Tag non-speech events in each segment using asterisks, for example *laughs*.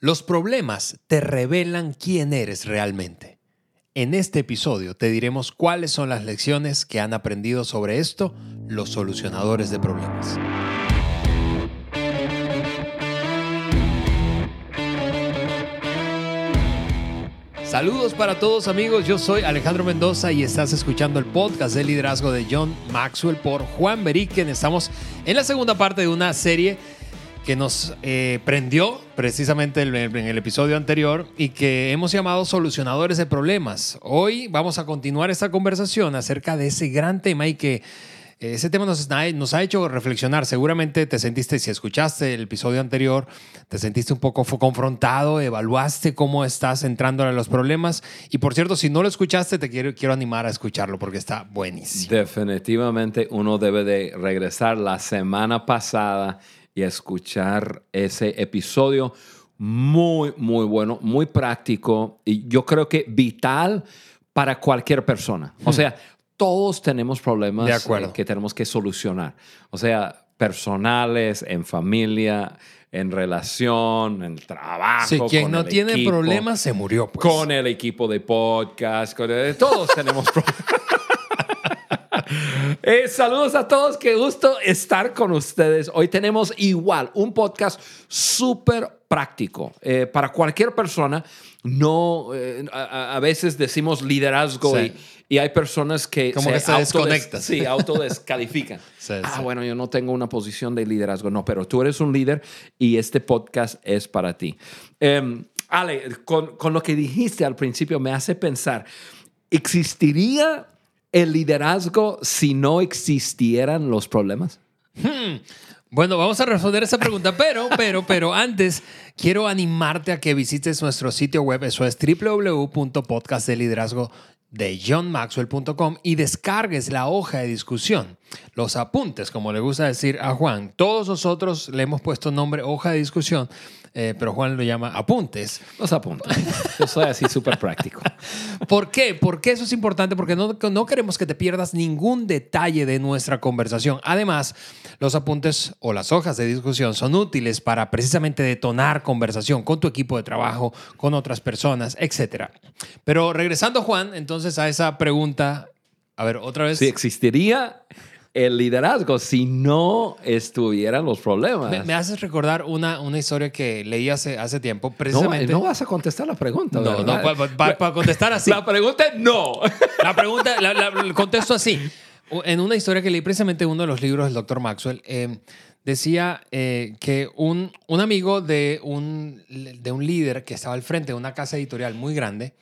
Los problemas te revelan quién eres realmente. En este episodio te diremos cuáles son las lecciones que han aprendido sobre esto los solucionadores de problemas. Saludos para todos amigos, yo soy Alejandro Mendoza y estás escuchando el podcast de liderazgo de John Maxwell por Juan Beriken. Estamos en la segunda parte de una serie que nos eh, prendió precisamente en el, episodio anterior y que hemos llamado solucionadores de problemas. Hoy vamos a continuar esta conversación acerca de ese gran tema y que eh, ese tema nos, nos, ha hecho reflexionar. Seguramente te sentiste, si escuchaste el episodio anterior, te sentiste un poco confrontado, evaluaste cómo estás entrando a los problemas. Y por cierto, si no lo escuchaste, te quiero, quiero animar a escucharlo porque está buenísimo. Definitivamente uno debe de regresar la semana pasada y escuchar ese episodio. Muy, muy bueno, muy práctico y yo creo que vital para cualquier persona. O sea, todos tenemos problemas que tenemos que solucionar. O sea, personales, en familia, en relación, en trabajo. Sí, quien no tiene problemas se murió. Pues. Con el equipo de podcast, con todos tenemos *laughs* problemas. Eh, saludos a todos, qué gusto estar con ustedes. Hoy tenemos igual un podcast súper práctico eh, para cualquier persona. No, eh, a, veces decimos liderazgo y, hay personas que Como se, desconectan. Sí, autodescalifican. *laughs* ah, bueno, yo no tengo una posición de liderazgo. No, pero tú eres un líder y este podcast es para ti. Em, Ale, con, con lo que dijiste al principio me hace pensar, ¿existiría el liderazgo si no existieran los problemas? Hmm. Bueno, vamos a responder esa pregunta, pero, pero, pero antes quiero animarte a que visites nuestro sitio web, eso es www.podcastdeliderazgo de y descargues la hoja de discusión, los apuntes, como le gusta decir a Juan. Todos nosotros le hemos puesto nombre hoja de discusión eh, pero Juan lo llama apuntes. Los apuntes. Yo soy así súper práctico. *laughs* ¿Por qué? Porque eso es importante, porque no, no queremos que te pierdas ningún detalle de nuestra conversación. Además, los apuntes o las hojas de discusión son útiles para precisamente detonar conversación con tu equipo de trabajo, con otras personas, etc. Pero regresando, Juan, entonces a esa pregunta, a ver, otra vez. Si existiría el liderazgo si no estuvieran los problemas. Me, haces recordar una, una historia que leí hace, hace tiempo, precisamente. No, vas a contestar la pregunta. No, no, para, contestar así. La pregunta es no. La pregunta, la, contesto así. En una historia que leí precisamente uno de los libros del doctor Maxwell, eh, decía eh, que un, un amigo de un, de un líder que estaba al frente de una casa editorial muy grande,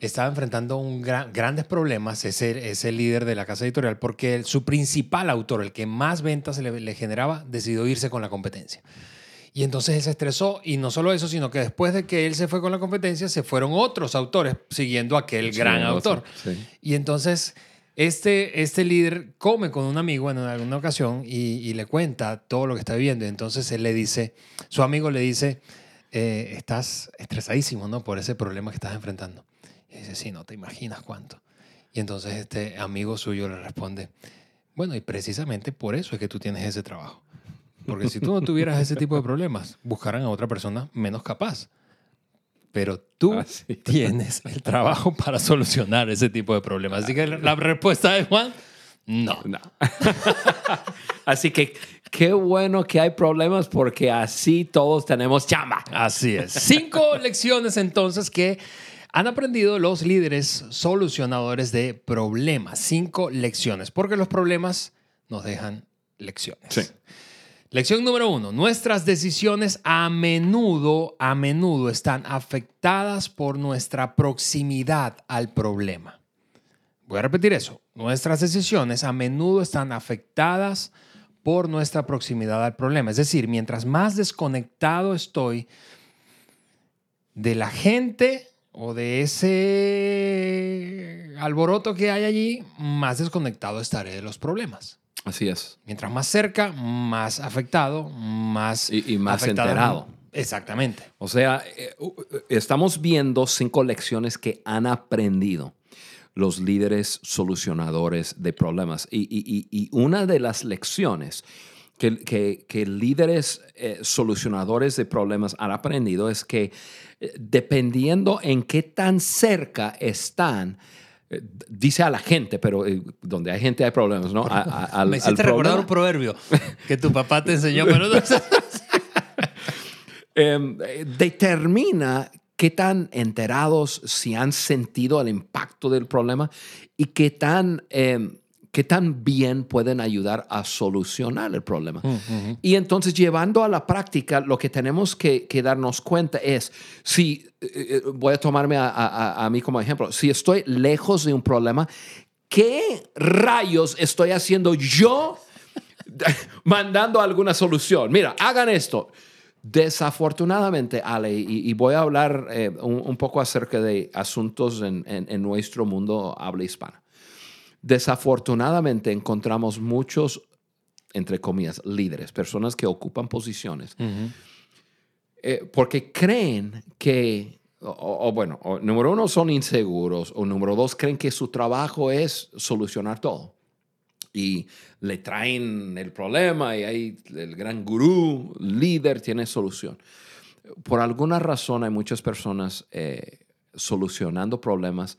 estaba enfrentando un grandes problemas, ese, ese líder de la casa editorial, porque su principal autor, el que más ventas le, generaba, decidió irse con la competencia. Y entonces él se estresó y no solo eso, sino que después de que él se fue con la competencia, se fueron otros autores siguiendo aquel gran autor. Y entonces este, este líder come con un amigo en alguna ocasión y, le cuenta todo lo que está viviendo. Y entonces él le dice, su amigo le dice, eh, estás estresadísimo ¿no? por ese problema que estás enfrentando. Y dice, sí, no te imaginas cuánto. Y entonces este amigo suyo le responde, bueno, y precisamente por eso es que tú tienes ese trabajo. Porque si tú no tuvieras ese tipo de problemas, buscarán a otra persona menos capaz. Pero tú ah, *laughs* tienes el trabajo para solucionar ese tipo de problemas. Así que la respuesta de Juan, no. no. *laughs* así que qué bueno que hay problemas porque así todos tenemos chamba. Así es. Cinco *laughs* lecciones entonces que han aprendido los líderes solucionadores de problemas. Cinco lecciones, porque los problemas nos dejan lecciones. Lección número uno, nuestras decisiones a menudo, a menudo están afectadas por nuestra proximidad al problema. Voy a repetir eso. Nuestras decisiones a menudo están afectadas por nuestra proximidad al problema. Es decir, mientras más desconectado estoy de la gente o de ese alboroto que hay allí, más desconectado estaré de los problemas. Así es. Mientras más cerca, más afectado, más... Y, más enterado. Exactamente. O sea, eh, estamos viendo cinco lecciones que han aprendido los líderes solucionadores de problemas. Y, y una de las lecciones que, que, que líderes eh, solucionadores de problemas han aprendido es que eh, dependiendo en qué tan cerca están, eh, dice a la gente, pero donde hay gente hay problemas, ¿no? A, Me hiciste recordar un proverbio que tu papá te enseñó, pero no *laughs* em, determina qué tan enterados, si han sentido el impacto del problema y qué tan qué tan bien pueden ayudar a solucionar el problema. Y entonces, llevando a la práctica, lo que tenemos que, darnos cuenta es, si, eh, eh, voy a tomarme a, mí como ejemplo, si estoy lejos de un problema, ¿qué rayos estoy haciendo yo *laughs* mandando alguna solución? Mira, hagan esto. Desafortunadamente, Ale, y, voy a hablar eh, un, poco acerca de asuntos en, en nuestro mundo habla hispana. Desafortunadamente encontramos muchos, entre comillas, líderes, personas que ocupan posiciones, eh, porque creen que, o, bueno, número uno son inseguros, o número dos creen que su trabajo es solucionar todo. Y le traen el problema y ahí el gran gurú, líder, tiene solución. Por alguna razón hay muchas personas eh, solucionando problemas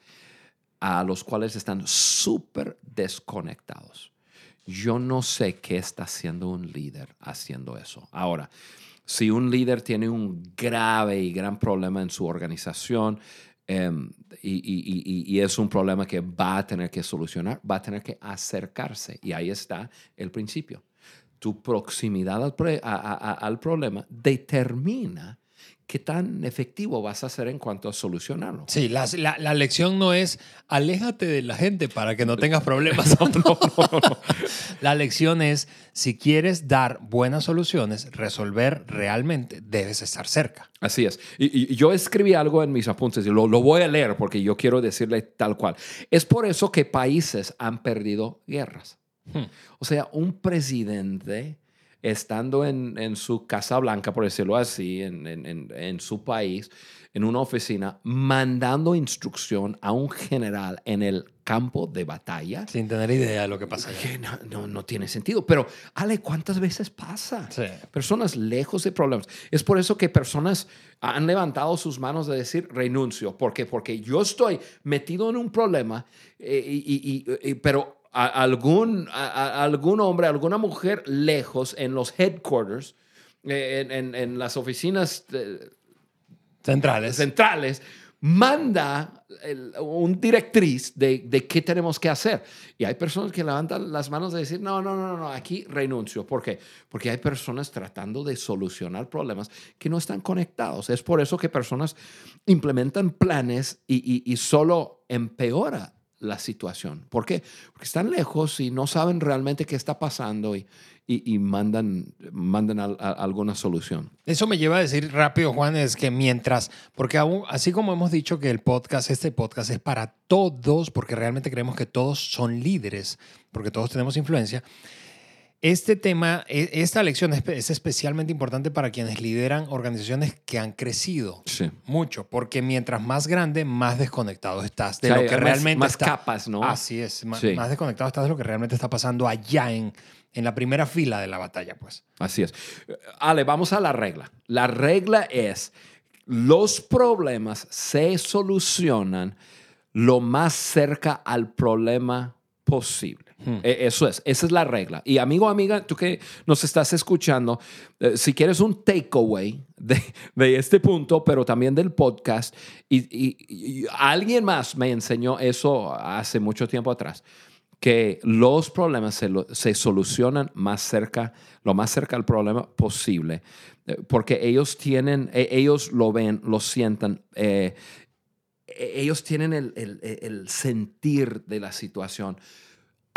a los cuales están súper desconectados. Yo no sé qué está haciendo un líder haciendo eso. Ahora, si un líder tiene un grave y gran problema en su organización em, y, es un problema que va a tener que solucionar, va a tener que acercarse. Y ahí está el principio. Tu proximidad al problema determina qué tan efectivo vas a ser en cuanto a solucionarlo. Sí, la, la, lección no es aléjate de la gente para que no tengas problemas. *laughs* La lección es, si quieres dar buenas soluciones, resolver realmente, debes estar cerca. Así es. Y, yo escribí algo en mis apuntes y lo, lo voy a leer porque yo quiero decirle tal cual. Es por eso que países han perdido guerras. Hmm. O sea, un presidente estando en, su Casa Blanca, por decirlo así, en, su país, en una oficina, mandando instrucción a un general en el campo de batalla. Sin tener idea de lo que pasa. no, no, tiene sentido. Pero, Ale, ¿cuántas veces pasa? Personas lejos de problemas. Es por eso que personas han levantado sus manos de decir renuncio. ¿Por qué? Porque yo estoy metido en un problema, eh, y, pero algún, algún hombre, alguna mujer lejos en los headquarters, eh, en, las oficinas eh, centrales. centrales manda un directriz de, qué tenemos que hacer. Y hay personas que levantan las manos de decir, no, no, no, no, aquí renuncio. ¿Por qué? Porque hay personas tratando de solucionar problemas que no están conectados. Es por eso que personas implementan planes y, y solo empeora la situación. ¿Por qué? Porque están lejos y no saben realmente qué está pasando y, y, mandan, mandan alguna solución. Eso me lleva a decir rápido, Juan, es que mientras, porque así como hemos dicho que el podcast, este podcast es para todos, porque realmente creemos que todos son líderes, porque todos tenemos influencia, este tema, e, esta lección es especialmente importante para quienes lideran organizaciones que han crecido mucho, porque mientras más grande, más desconectado estás de lo que realmente más capas, ¿no? Así es, más, desconectado estás de lo que realmente está pasando allá en, en la primera fila de la batalla, pues. Así es. Ale, vamos a la regla. La regla es, los problemas se solucionan lo más cerca al problema posible. Hmm. E, eso es, esa es la regla. Y amigo, amiga, tú que nos estás escuchando, eh, si quieres un takeaway de, de, este punto, pero también del podcast, y, alguien más me enseñó eso hace mucho tiempo atrás, que los problemas se, se solucionan más cerca, lo más cerca al problema posible, eh, porque ellos tienen, e, ellos lo ven, lo sientan. Eh, e, ellos tienen el, el, el sentir de la situación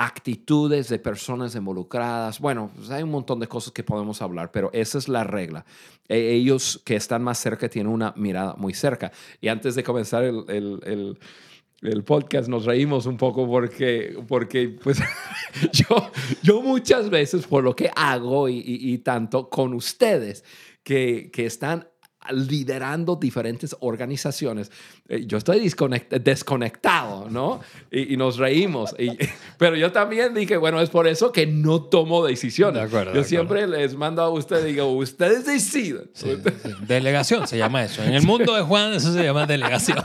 actitudes de personas involucradas. Bueno, pues, hay un montón de cosas que podemos hablar, pero esa es la regla. E, ellos que están más cerca tienen una mirada muy cerca. Y antes de comenzar el, podcast nos reímos un poco porque, porque pues, *laughs* yo, yo muchas veces por lo que hago y, tanto con ustedes que, que están liderando diferentes organizaciones. Eh, yo estoy desconectado, ¿no? Y, nos reímos. *laughs* pero yo también dije, bueno, es por eso que no tomo decisiones. yo siempre les mando a ustedes, digo, ustedes deciden. Delegación se llama eso. En el mundo de Juan eso se llama delegación.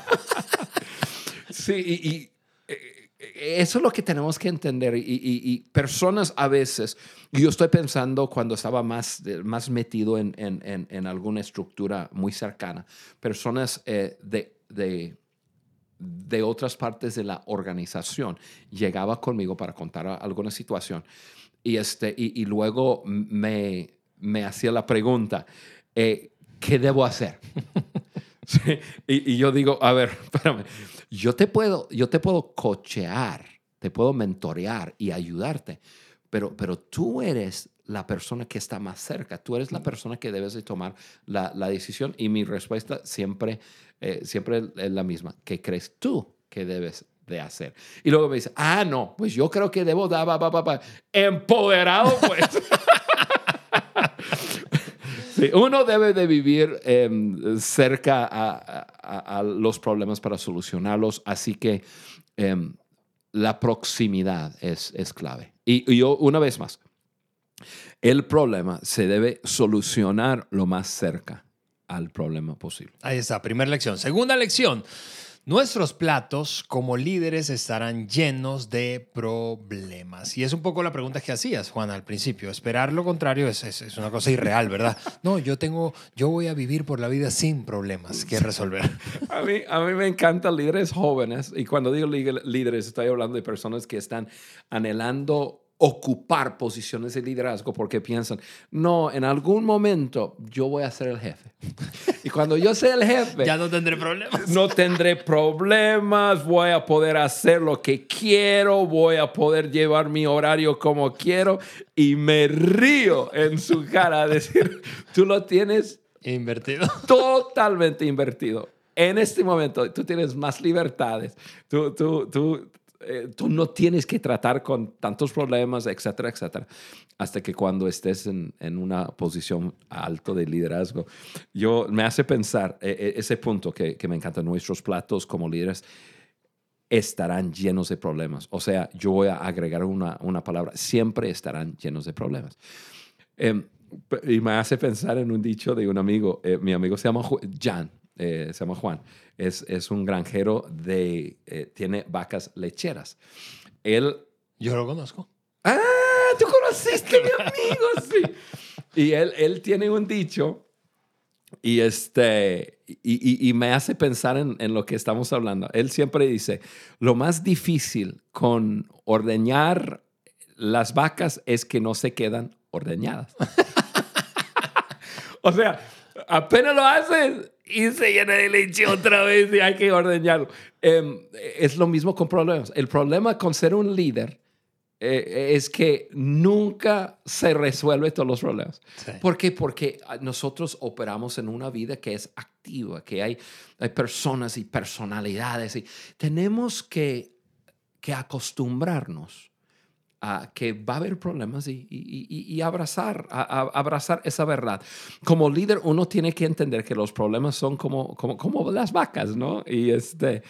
*laughs* sí, y eso es lo que tenemos que entender. Y, personas a veces, yo estoy pensando cuando estaba más, más metido en, en, en alguna estructura muy cercana, personas eh, de, de, de, otras partes de la organización llegaba conmigo para contar alguna situación y, este, y, luego me, me hacía la pregunta, eh, ¿qué debo hacer? *laughs* y, yo digo, a ver, espérame, yo te puedo, yo te puedo cochear, te puedo mentorear y ayudarte, pero, pero tú eres la persona que está más cerca, tú eres la persona que debes de tomar la, la decisión y mi respuesta siempre, eh, siempre es la misma, ¿qué crees tú que debes de hacer? Y luego me dice, ah, no, pues yo creo que debo dar, empoderado pues. *laughs* uno debe de vivir em, cerca a, los problemas para solucionarlos, así que em, la proximidad es, es clave. Y, yo, una vez más, el problema se debe solucionar lo más cerca al problema posible. Ahí está, primera lección. Segunda lección, Nuestros platos como líderes estarán llenos de problemas. Y es un poco la pregunta que hacías, Juan, al principio. Esperar lo contrario es, es, una cosa irreal, ¿verdad? *laughs* No, yo tengo, yo voy a vivir por la vida sin problemas que resolver. A mí, a mí me encantan líderes jóvenes. Y cuando digo líderes, estoy hablando de personas que están anhelando ocupar posiciones de liderazgo porque piensan, no, en algún momento yo voy a ser el jefe. *laughs* Y cuando yo sea el jefe... ya no tendré problemas. No tendré problemas, voy a poder hacer lo que quiero, voy a poder llevar mi horario como quiero y me río en su cara a decir, tú lo tienes... Invertido. *laughs* Totalmente invertido. En este momento tú tienes más libertades, tú, tú, tú eh, tú no tienes que tratar con tantos problemas, etcétera, etcétera, hasta que cuando estés en, en una posición alto de liderazgo. Yo me hace pensar eh, eh, ese punto que, que me encanta, nuestros platos como líderes estarán llenos de problemas. O sea, yo voy a agregar una, una palabra, siempre estarán llenos de problemas. Em, y me hace pensar en un dicho de un amigo, mi amigo se llama Jan, se llama Juan es, un granjero de, eh, tiene vacas lecheras. Él... Yo lo conozco. Ah, tú conociste mi amigo, *laughs* sí. Y él, él tiene un dicho y, este, y, me hace pensar en, en, lo que estamos hablando. Él siempre dice, lo más difícil con ordeñar las vacas es que no se quedan ordeñadas. *laughs* o sea, apenas lo haces y se llena de leche otra vez y hay que ordeñarlo. Em, es lo mismo con problemas. El problema con ser un líder eh, es que nunca se resuelve todos los problemas. ¿Por qué? Porque nosotros operamos en una vida que es activa, que hay, hay personas y personalidades y tenemos que, que acostumbrarnos que va a haber problemas y, abrazar, abrazar esa verdad. Como líder, uno tiene que entender que los problemas son como, como, como las vacas, ¿no? Y este,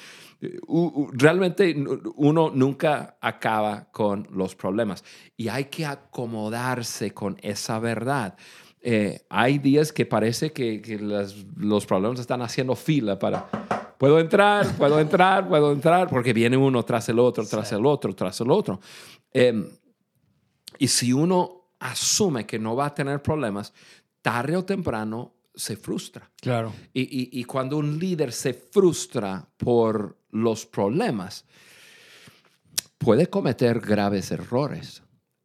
realmente uno nunca acaba con los problemas y hay que acomodarse con esa verdad. Eh, hay días que parece que, que los problemas están haciendo fila para, puedo entrar, puedo entrar, puedo entrar, porque viene uno tras el otro, tras el otro, tras el otro. Em, y si uno asume que no va a tener problemas, tarde o temprano se frustra. Claro. Y, cuando un líder se frustra por los problemas, puede cometer graves errores.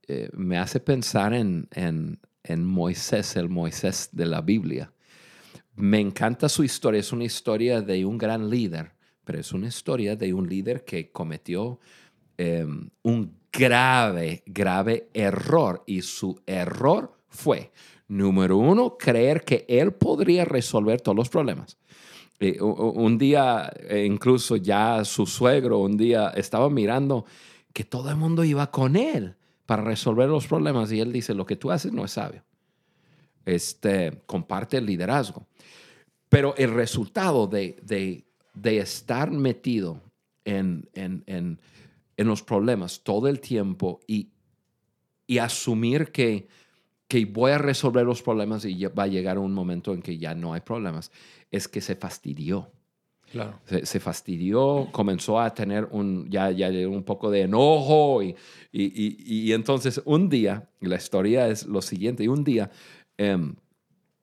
Eh, me hace pensar en, en, en, Moisés, el Moisés de la Biblia. Me encanta su historia. Es una historia de un gran líder, pero es una historia de un líder que cometió em, un grave, grave error. Y su error fue, número uno, creer que él podría resolver todos los problemas. un día, e incluso ya su suegro, un día estaba mirando que todo el mundo iba con él para resolver los problemas y él dice, lo que tú haces no es sabio. Este, comparte el liderazgo. Pero el resultado de, de, de estar metido en, en, en, en, los problemas todo el tiempo y, y asumir que, que voy a resolver los problemas y va a llegar un momento en que ya no hay problemas, es que se fastidió. Claro. Se, fastidió, comenzó a tener un, ya, ya un poco de enojo y, y, y, entonces un día, la historia es lo siguiente, y un día em,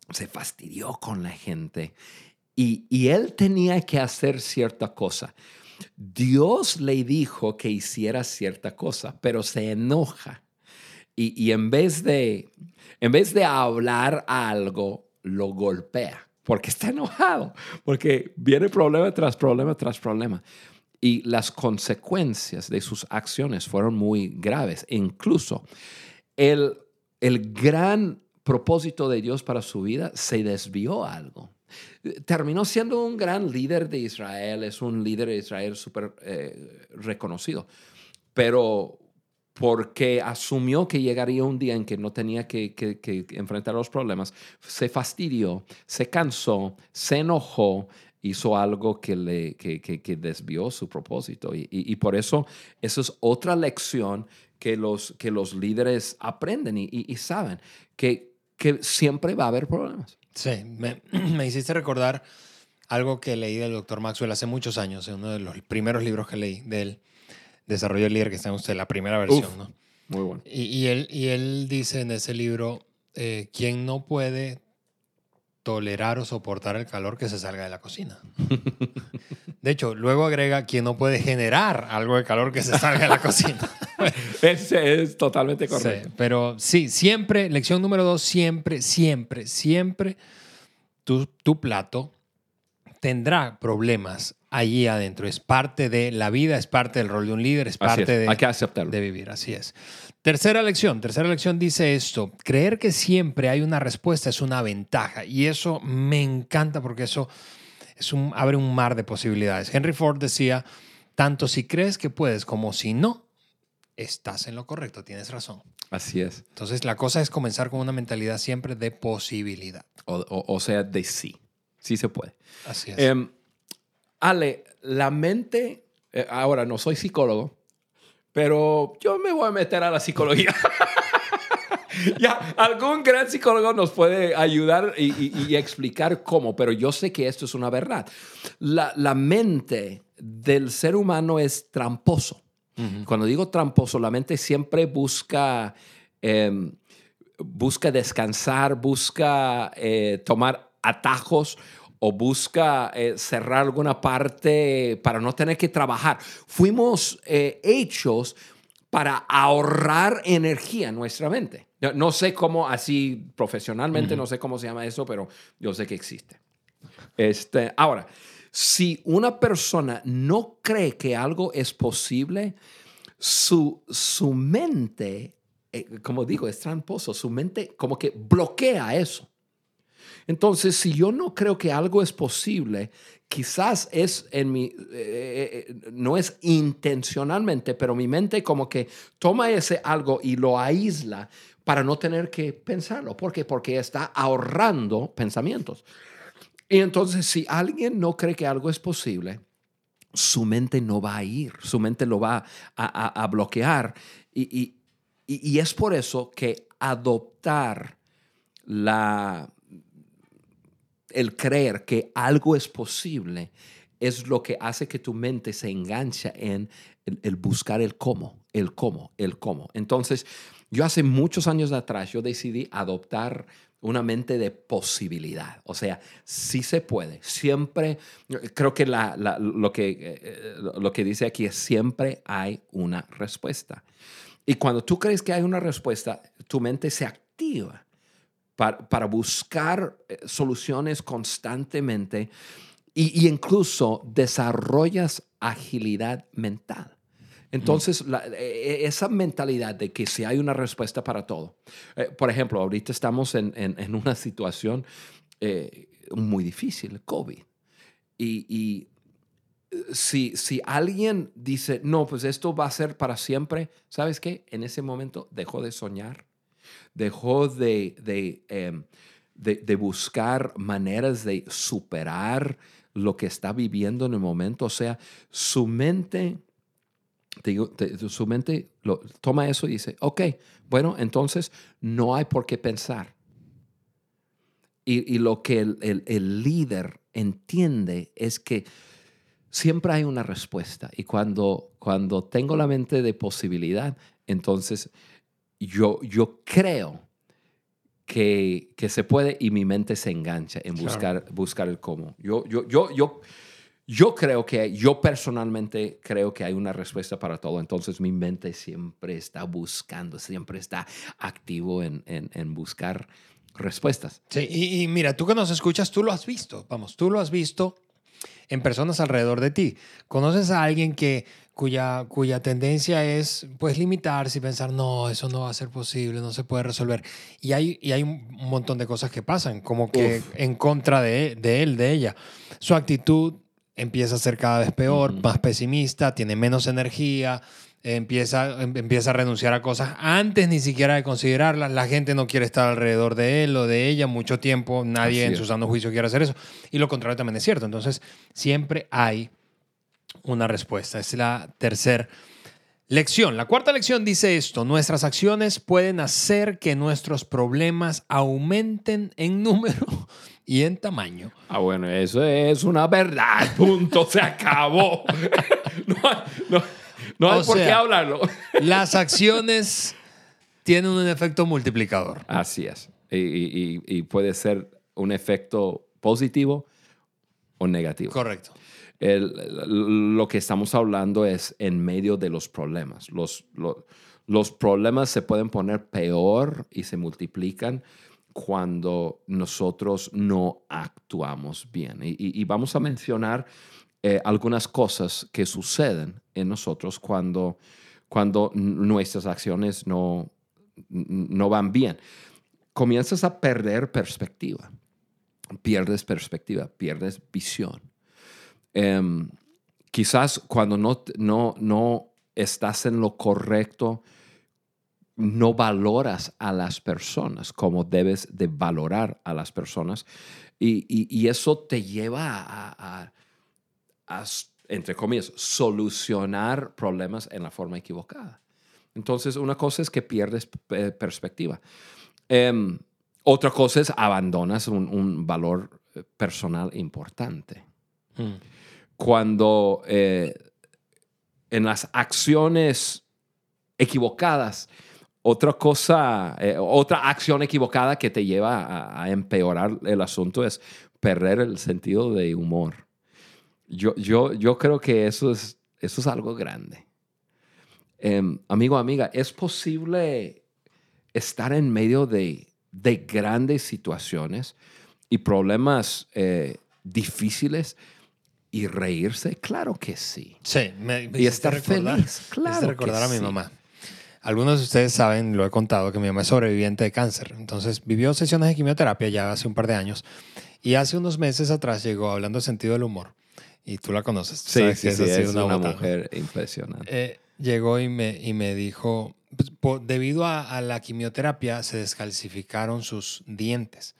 se fastidió con la gente y, y él tenía que hacer cierta cosa. Dios le dijo que hiciera cierta cosa, pero se enoja. Y, y, en, vez de, en vez de hablar algo, lo golpea porque está enojado, porque viene problema tras problema tras problema. Y las consecuencias de sus acciones fueron muy graves. Incluso el, el gran propósito de Dios para su vida se desvió algo. Terminó siendo un gran líder de Israel, es un líder de Israel súper eh, reconocido, pero porque asumió que llegaría un día en que no tenía que, enfrentar los problemas, se fastidió, se cansó, se enojó, hizo algo que, le, que, desvió su propósito. Y, por eso, eso es otra lección que los, que los líderes aprenden y, saben, que, que siempre va a haber problemas. Sí, me, *clears throat* me hiciste recordar algo que leí del doctor Maxwell hace muchos años, en uno de los primeros libros que leí de él Desarrollo del líder que está en usted, la primera versión, ¿no? Muy bueno. Y, él, y él dice en ese libro, eh, ¿quién no puede tolerar o soportar el calor que se salga de la cocina? *laughs* De hecho, luego agrega, ¿quién no puede generar algo de calor que se salga de la cocina? *laughs* Ese es totalmente correcto. Sí, pero sí, siempre, lección número dos, siempre, siempre, siempre tu, tu plato tendrá problemas allí adentro. Es parte de la vida, es parte del rol de un líder, es parte de, Hay que aceptarlo. de vivir. Así es. Tercera lección. Tercera lección dice esto. Creer que siempre hay una respuesta es una ventaja. Y eso me encanta porque eso es un, abre un mar de posibilidades. Henry Ford decía, tanto si crees que puedes como si no, estás en lo correcto, tienes razón. Así es. Entonces la cosa es comenzar con una mentalidad siempre de posibilidad. O, sea, de sí. Sí se puede. Así es. Em, Ale, la mente, eh, ahora no soy psicólogo, pero yo me voy a meter a la psicología. *laughs* *laughs* ya, algún gran psicólogo nos puede ayudar y, explicar cómo, pero yo sé que esto es una verdad. La, mente del ser humano es tramposo. Cuando digo tramposo, la mente siempre busca, em, busca descansar, busca eh, tomar atajos o busca eh, cerrar alguna parte para no tener que trabajar. Fuimos eh, hechos para ahorrar energía en nuestra mente. No sé cómo, así profesionalmente, no sé cómo se llama eso, pero yo sé que existe. Este, ahora, si una persona no cree que algo es posible, su, su mente, eh, como digo, es tramposo, su mente como que bloquea eso. Entonces, si yo no creo que algo es posible, quizás es en mi, eh, eh, no es intencionalmente, pero mi mente como que toma ese algo y lo aísla para no tener que pensarlo. ¿Por qué? Porque está ahorrando pensamientos. Y entonces, si alguien no cree que algo es posible, su mente no va a ir, su mente lo va a, bloquear. y es por eso que adoptar la, el creer que algo es posible es lo que hace que tu mente se engancha en el, buscar el cómo, el cómo, el cómo. Entonces, yo hace muchos años atrás, yo decidí adoptar una mente de posibilidad. O sea, sí se puede. Siempre, creo que lo, que, eh, lo que dice aquí es siempre hay una respuesta. Y cuando tú crees que hay una respuesta, tu mente se activa para, buscar eh, soluciones constantemente y, incluso desarrollas agilidad mental. Entonces, e, e, esa mentalidad de que si hay una respuesta para todo. Eh, por ejemplo, ahorita estamos en, una situación eh, muy difícil, COVID. Y, si, si, alguien dice, no, pues esto va a ser para siempre, ¿sabes qué? En ese momento dejó de soñar, dejó de, em, de, de buscar maneras de superar lo que está viviendo en el momento. O sea, su mente, te digo, te- su mente lo, toma eso y dice, ok, bueno, entonces no hay por qué pensar. Y, y lo que el, el- el líder entiende es que siempre hay una respuesta. Y cuando, cuando tengo la mente de posibilidad, entonces yo, yo creo que, que se puede y mi mente se engancha en Claro. buscar, buscar el cómo. Yo, yo, yo, yo, yo creo que, yo personalmente creo que hay una respuesta para todo. Entonces mi mente siempre está buscando, siempre está activo en, en, en buscar respuestas. Sí, y, y mira, tú que nos escuchas, tú lo has visto, vamos, tú lo has visto en personas alrededor de ti. ¿Conoces a alguien que cuya, cuya tendencia es pues limitarse y pensar, no, eso no va a ser posible, no se puede resolver? Y hay, y hay un montón de cosas que pasan, como que Uf. en contra de, de él, de ella. Su actitud empieza a ser cada vez peor, más pesimista, tiene menos energía, empieza, em- empieza a renunciar a cosas antes ni siquiera de considerarlas. La gente no quiere estar alrededor de él o de ella mucho tiempo. Nadie en su sano juicio quiere hacer eso. Y lo contrario también es cierto. Entonces, siempre hay una respuesta. Es la tercera lección. La cuarta lección dice esto. Nuestras acciones pueden hacer que nuestros problemas aumenten en número y en tamaño. Ah, bueno, eso es una verdad. *laughs* Punto. Se acabó. *laughs* no hay, no- no hay O por qué hablarlo. *laughs* Las acciones tienen un efecto multiplicador. Así es. Y, y- y- y puede ser un efecto positivo o negativo. Correcto. El- lo que estamos hablando es en medio de los problemas. Los, lo- los problemas se pueden poner peor y se multiplican cuando nosotros no actuamos bien. Y, y- vamos a mencionar eh, algunas cosas que suceden en nosotros cuando, cuando nuestras acciones no, no van bien. Comienzas a perder perspectiva. Pierdes perspectiva, pierdes visión. Em, quizás cuando no, no, no estás en lo correcto, no valoras a las personas como debes de valorar a las personas y, y- y eso te lleva a, a- a, entre comillas, solucionar problemas en la forma equivocada. Entonces, una cosa es que pierdes eh, perspectiva. Em, otra cosa es abandonas un, un valor eh, personal importante Mm. cuando eh, en las acciones equivocadas, otra cosa, eh, otra acción equivocada que te lleva a, a empeorar el asunto es perder el sentido de humor. Yo, yo, yo creo que eso es, eso es algo grande. Em, amigo, amiga, es posible estar en medio de, de grandes situaciones y problemas eh, difíciles y reírse? Claro que sí. Sí, me, me Y estar recordar- feliz. me Claro. recordar que a mi sí. mamá. Algunos de ustedes saben, lo he contado, que mi mamá es sobreviviente de cáncer. Entonces vivió sesiones de quimioterapia ya hace un par de años. Y hace unos meses atrás llegó hablando de sentido del humor. Y tú la conoces. tú Sí, sabes sí, que sí, sido es una, botana. mujer impresionante. Eh, llegó y me, y me dijo, pues, po- debido a, a la quimioterapia se descalcificaron sus dientes.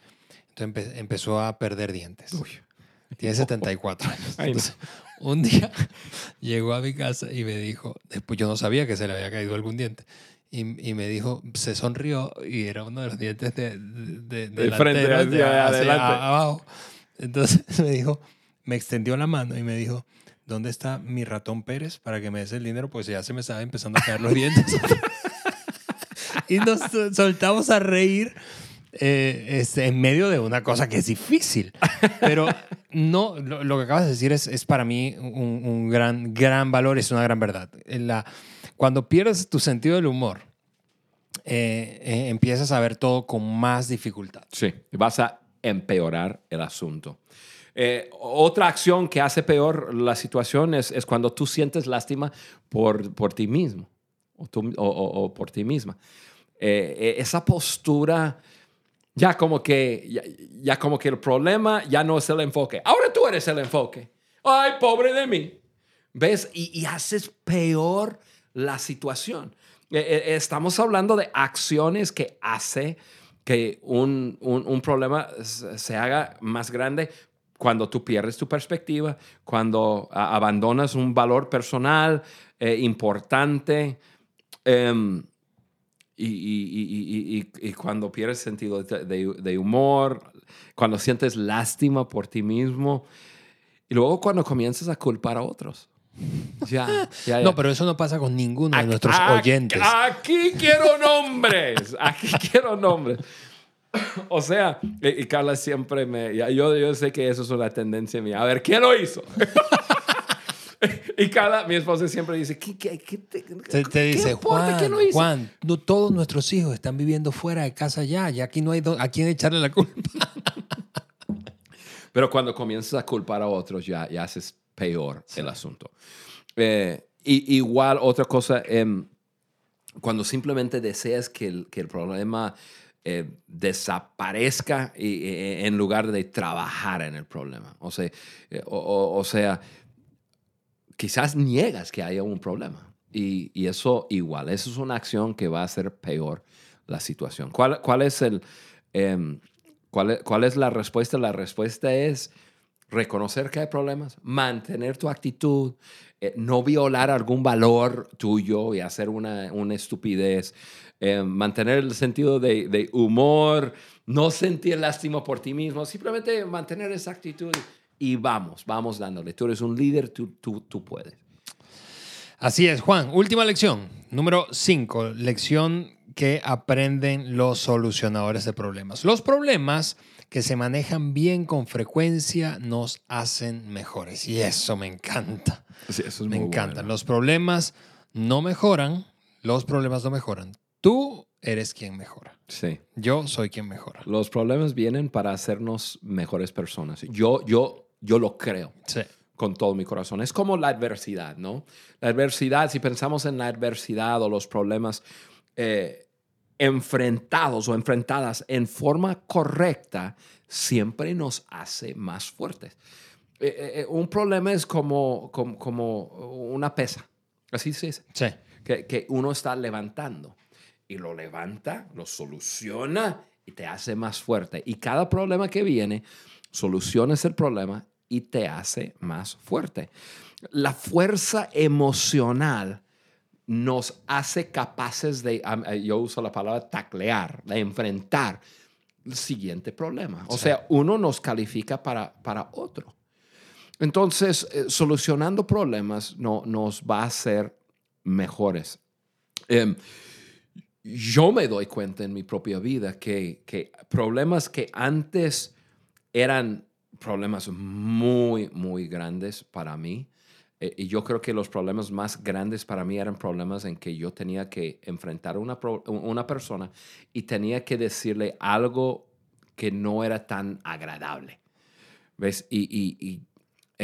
Entonces empe- empezó a perder dientes. Tiene *laughs* 74 años. Entonces, un día *laughs* llegó a mi casa y me dijo, después yo no sabía que se le había caído algún diente. Y, y me dijo, se sonrió y era uno de los dientes de, de, De frente, hacia hacia abajo. Entonces *laughs* me dijo, me extendió la mano y me dijo, ¿dónde está mi ratón Pérez para que me des el dinero? Pues ya se me estaba empezando a caer los dientes. *laughs* y nos sol- soltamos a reír eh, este, en medio de una cosa que es difícil. Pero no, lo, que acabas de decir es, es para mí un, gran, gran valor, es una gran verdad. La, cuando pierdes tu sentido del humor, eh, eh, empiezas a ver todo con más dificultad. Sí, vas a empeorar el asunto. Eh, otra acción que hace peor la situación es, es cuando tú sientes lástima por, por ti mismo o, tú- o- por ti misma. Eh, eh, esa postura, ya como, que, ya, ya como que el problema ya no es el enfoque. Ahora tú eres el enfoque. Ay, pobre de mí. ¿Ves? Y, y haces peor la situación. Eh, eh, estamos hablando de acciones que hace que un, un, un problema se haga más grande cuando tú pierdes tu perspectiva, cuando abandonas un valor personal eh, importante em, y, y, y, y, cuando pierdes sentido de, de, humor, cuando sientes lástima por ti mismo y luego cuando comienzas a culpar a otros. Ya, *laughs* ya, ya. No, pero eso no pasa con ninguno de nuestros oyentes. Aquí quiero nombres. Aquí quiero nombres. O sea, y, Carla siempre me. Yo, yo sé que eso es una tendencia mía. A ver, ¿quién lo hizo? Y Carla, mi esposa, siempre dice: ¿Qué, qué, qué te, te, te dice, Juan, ¿quién lo hizo? Juan, no, todos nuestros hijos están viviendo fuera de casa ya. Ya aquí no hay a quién echarle la culpa. *laughs* Pero cuando comienzas a culpar a otros, ya, ya haces peor sí. el asunto. Eh, y, igual, otra cosa, eh, cuando simplemente deseas que el, que el problema eh, desaparezca y, eh, en lugar de trabajar en el problema. O sea, eh, o, o sea, quizás niegas que haya un problema. Y, y, eso igual, eso es una acción que va a hacer peor la situación. ¿Cuál, cuál es el... ¿cuál, ¿Cuál es la respuesta? La respuesta es reconocer que hay problemas, mantener tu actitud, eh, no violar algún valor tuyo y hacer una, una estupidez, eh, mantener el sentido de, de, humor, no sentir lástima por ti mismo, simplemente mantener esa actitud y vamos, vamos dándole. Tú eres un líder, tú, tú, tú puedes. Así es, Juan. Última lección, número 5, lección que aprenden los solucionadores de problemas. Los problemas que se manejan bien con frecuencia nos hacen mejores. Y eso me encanta. Sí, eso es me muy encantan. bueno. Los problemas no mejoran, los problemas no mejoran. Tú eres quien mejora. Sí. Yo soy quien mejora. Los problemas vienen para hacernos mejores personas. Yo, yo, yo lo creo. Sí. Con todo mi corazón. Es como la adversidad, ¿no? La adversidad, si pensamos en la adversidad o los problemas, eh, enfrentados o enfrentadas en forma correcta siempre nos hace más fuertes. Eh, eh, un problema es como, como, como, una pesa, así se dice, sí. que, que uno está levantando y lo levanta, lo soluciona y te hace más fuerte. Y cada problema que viene, solucionas el problema y te hace más fuerte. La fuerza emocional nos hace capaces de, yo uso la palabra taclear, de enfrentar el siguiente problema. O sí. sea, uno nos califica para, para otro. Entonces, eh, solucionando problemas no, nos va a hacer mejores. Eh, yo me doy cuenta en mi propia vida que, que problemas que antes eran problemas muy, muy grandes para mí, eh, y yo creo que los problemas más grandes para mí eran problemas en que yo tenía que enfrentar a una, una persona y tenía que decirle algo que no era tan agradable. ¿Ves? Y, y,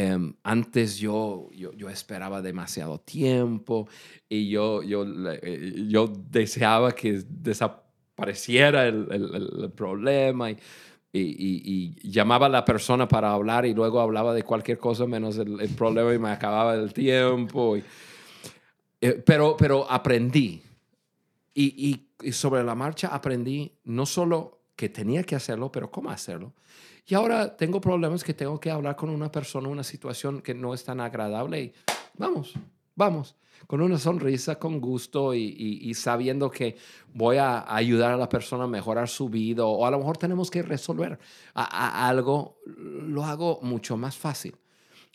um, antes yo, yo, yo, esperaba demasiado tiempo y yo, yo, eh, yo deseaba que desapareciera el, el, problema. Y, y, y, llamaba a la persona para hablar y luego hablaba de cualquier cosa menos el, el problema y me acababa el tiempo. Y, eh, pero, pero aprendí. Y, y, sobre la marcha aprendí no solo que tenía que hacerlo, pero cómo hacerlo. Y ahora tengo problemas que tengo que hablar con una persona, una situación que no es tan agradable y vamos, vamos con una sonrisa, con gusto y, sabiendo que voy a ayudar a la persona a mejorar su vida o a lo mejor tenemos que resolver algo, lo hago mucho más fácil.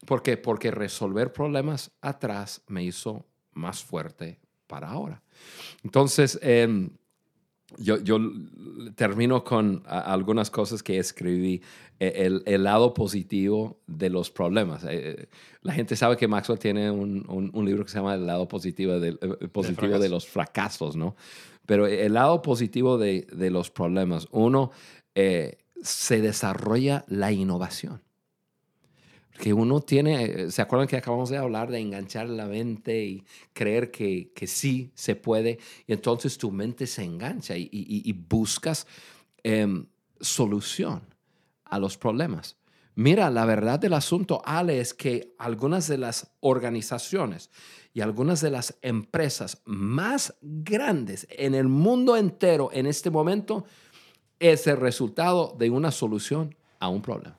¿Por qué? Porque resolver problemas atrás me hizo más fuerte para ahora. Entonces, eh, yo, yo, termino con algunas cosas que escribí. El, el, lado positivo de los problemas. Eh, la gente sabe que Maxwell tiene un, un, un libro que se llama El lado positivo, de, el positivo de los fracasos, ¿no? Pero el lado positivo de, de los problemas, uno, eh, se desarrolla la innovación que uno tiene, ¿se acuerdan que acabamos de hablar de enganchar la mente y creer que, que sí se puede? Y entonces tu mente se engancha y, buscas eh, solución a los problemas. Mira, la verdad del asunto, Ale, es que algunas de las organizaciones y algunas de las empresas más grandes en el mundo entero en este momento es el resultado de una solución a un problema.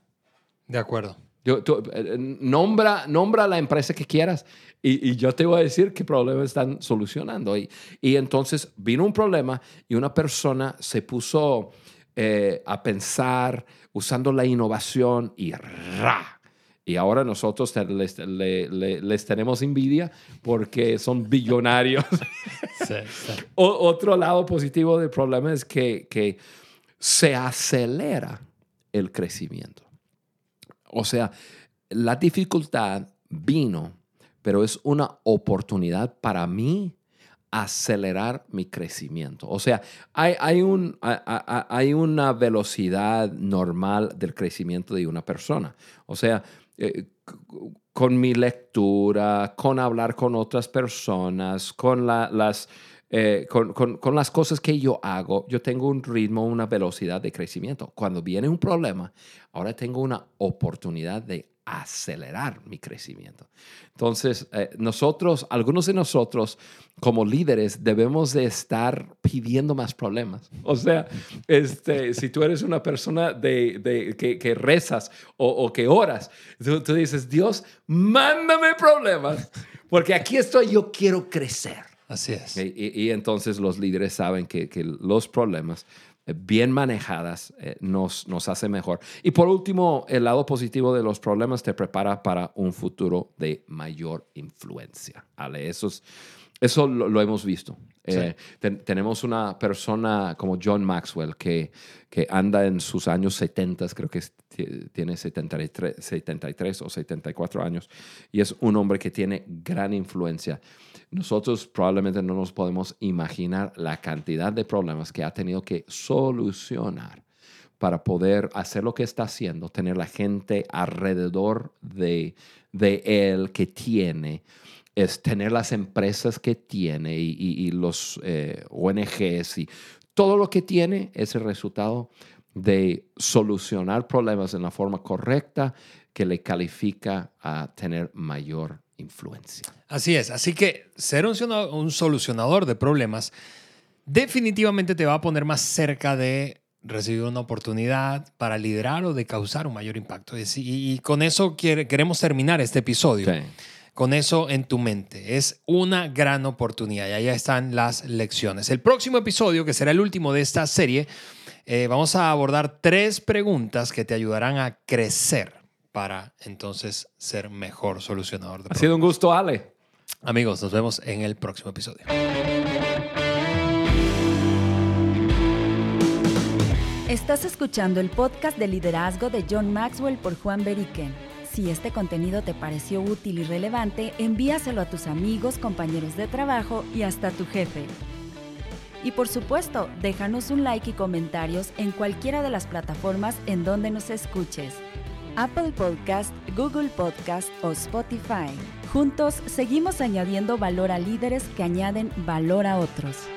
De acuerdo. Yo, tú, eh, nombra, nombra la empresa que quieras y, y, yo te voy a decir qué problema están solucionando. Y, y entonces vino un problema y una persona se puso eh, a pensar usando la innovación y ¡ra! Y ahora nosotros les, les, les, tenemos envidia porque son billonarios. *laughs* Sí, sí. O, otro lado positivo del problema es que, que se acelera el crecimiento. O sea, la dificultad vino, pero es una oportunidad para mí acelerar mi crecimiento. O sea, hay, hay, un, hay una velocidad normal del crecimiento de una persona. O sea, eh, con mi lectura, con hablar con otras personas, con, la, las, eh, con, las cosas que yo hago, yo tengo un ritmo, una velocidad de crecimiento. Cuando viene un problema, ahora tengo una oportunidad de acelerar mi crecimiento. Entonces, eh, nosotros, algunos de nosotros como líderes debemos de estar pidiendo más problemas. *laughs* O sea, este, si tú eres una persona de, que, rezas o, que oras, tú, dices, Dios, mándame problemas, porque aquí estoy, yo quiero crecer. Así es. Y, y, entonces los líderes saben que, que los problemas eh, bien manejadas eh, nos, nos hace mejor. Y por último, el lado positivo de los problemas te prepara para un futuro de mayor influencia. ¿vale? Eso, es, eso lo, lo, hemos visto. Sí. Eh, ten, tenemos una persona como John Maxwell que, que anda en sus años 70, creo que tiene 73, 73 o 74 años, y es un hombre que tiene gran influencia nosotros probablemente no nos podemos imaginar la cantidad de problemas que ha tenido que solucionar para poder hacer lo que está haciendo, tener la gente alrededor de, de él que tiene, es tener las empresas que tiene y, los eh, ONGs y todo lo que tiene es el resultado de solucionar problemas en la forma correcta que le califica a tener mayor influencia. Así es, así que ser un, un solucionador de problemas definitivamente te va a poner más cerca de recibir una oportunidad para liderar o de causar un mayor impacto. Y, y con eso queremos terminar este episodio. Sí. Con eso en tu mente. Es una gran oportunidad y ahí están las lecciones. El próximo episodio, que será el último de esta serie, eh, vamos a abordar tres preguntas que te ayudarán a crecer para entonces ser mejor solucionador de problemas. Ha sido un gusto, Ale. Amigos, nos vemos en el próximo episodio. Estás escuchando el podcast de liderazgo de John Maxwell por Juan Beriken. Si este contenido te pareció útil y relevante, envíaselo a tus amigos, compañeros de trabajo y hasta tu jefe. Y por supuesto, déjanos un like y comentarios en cualquiera de las plataformas en donde nos escuches. Apple Podcast, Google Podcast o Spotify. Juntos seguimos añadiendo valor a líderes que añaden valor a otros.